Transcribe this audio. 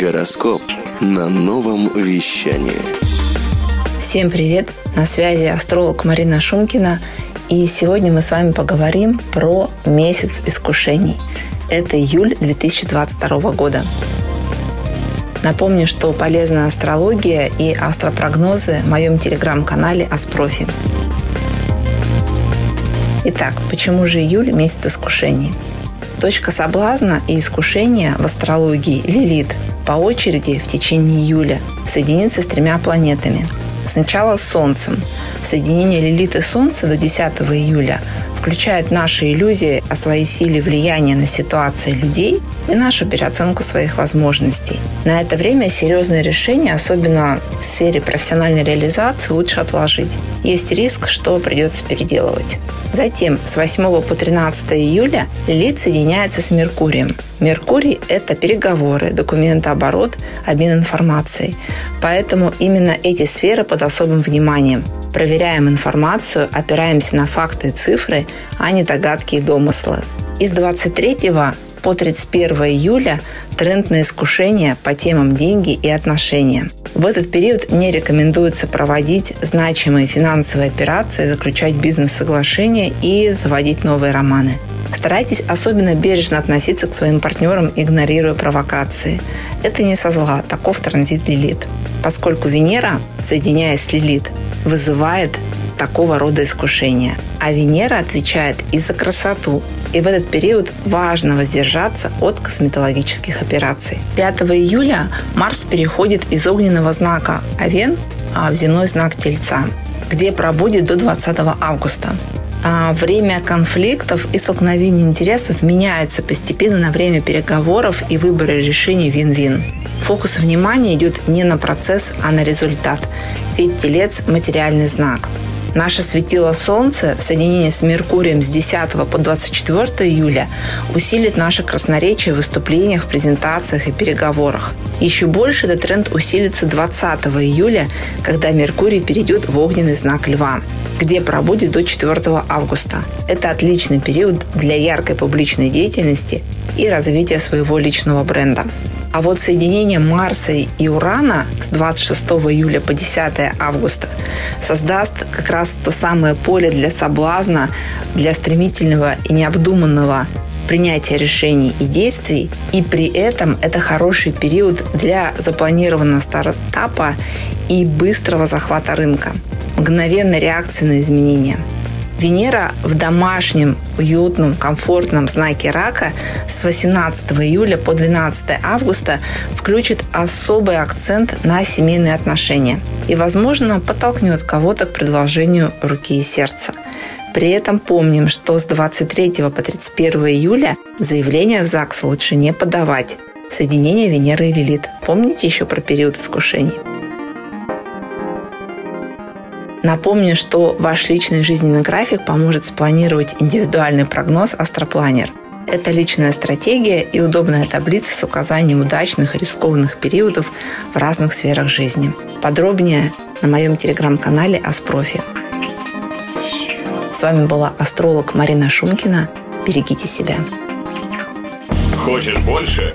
Гороскоп на новом вещании. Всем привет! На связи астролог Марина Шумкина. И сегодня мы с вами поговорим про месяц искушений. Это июль 2022 года. Напомню, что полезна астрология и астропрогнозы в моем телеграм-канале Аспрофи. Итак, почему же июль – месяц искушений? Точка соблазна и искушения в астрологии – Лилит по очереди в течение июля соединится с тремя планетами. Сначала с Солнцем. Соединение Лилит и Солнца до 10 июля включает наши иллюзии о своей силе влияния на ситуации людей и нашу переоценку своих возможностей. На это время серьезные решения, особенно в сфере профессиональной реализации, лучше отложить. Есть риск, что придется переделывать. Затем с 8 по 13 июля Лилит соединяется с Меркурием. Меркурий – это переговоры, документооборот, обмен информацией. Поэтому именно эти сферы под особым вниманием. Проверяем информацию, опираемся на факты и цифры, а не догадки и домыслы. Из 23 по 31 июля тренд на искушение по темам деньги и отношения. В этот период не рекомендуется проводить значимые финансовые операции, заключать бизнес-соглашения и заводить новые романы. Старайтесь особенно бережно относиться к своим партнерам, игнорируя провокации. Это не со зла, таков транзит Лилит. Поскольку Венера, соединяясь с Лилит, вызывает такого рода искушения. А Венера отвечает и за красоту. И в этот период важно воздержаться от косметологических операций. 5 июля Марс переходит из огненного знака Овен в земной знак Тельца, где пробудет до 20 августа. А время конфликтов и столкновений интересов меняется постепенно на время переговоров и выбора решений вин-вин. Фокус внимания идет не на процесс, а на результат. Ведь телец – материальный знак. Наше светило Солнце в соединении с Меркурием с 10 по 24 июля усилит наше красноречие в выступлениях, презентациях и переговорах. Еще больше этот тренд усилится 20 июля, когда Меркурий перейдет в огненный знак Льва где пробудет до 4 августа. Это отличный период для яркой публичной деятельности и развития своего личного бренда. А вот соединение Марса и Урана с 26 июля по 10 августа создаст как раз то самое поле для соблазна, для стремительного и необдуманного принятия решений и действий, и при этом это хороший период для запланированного стартапа и быстрого захвата рынка, мгновенной реакции на изменения – Венера в домашнем, уютном, комфортном знаке рака с 18 июля по 12 августа включит особый акцент на семейные отношения и, возможно, подтолкнет кого-то к предложению руки и сердца. При этом помним, что с 23 по 31 июля заявление в ЗАГС лучше не подавать. Соединение Венеры и Лилит. Помните еще про период искушений? Напомню, что ваш личный жизненный график поможет спланировать индивидуальный прогноз «Астропланер». Это личная стратегия и удобная таблица с указанием удачных и рискованных периодов в разных сферах жизни. Подробнее на моем телеграм-канале Аспрофи. С вами была астролог Марина Шумкина. Берегите себя. Хочешь больше?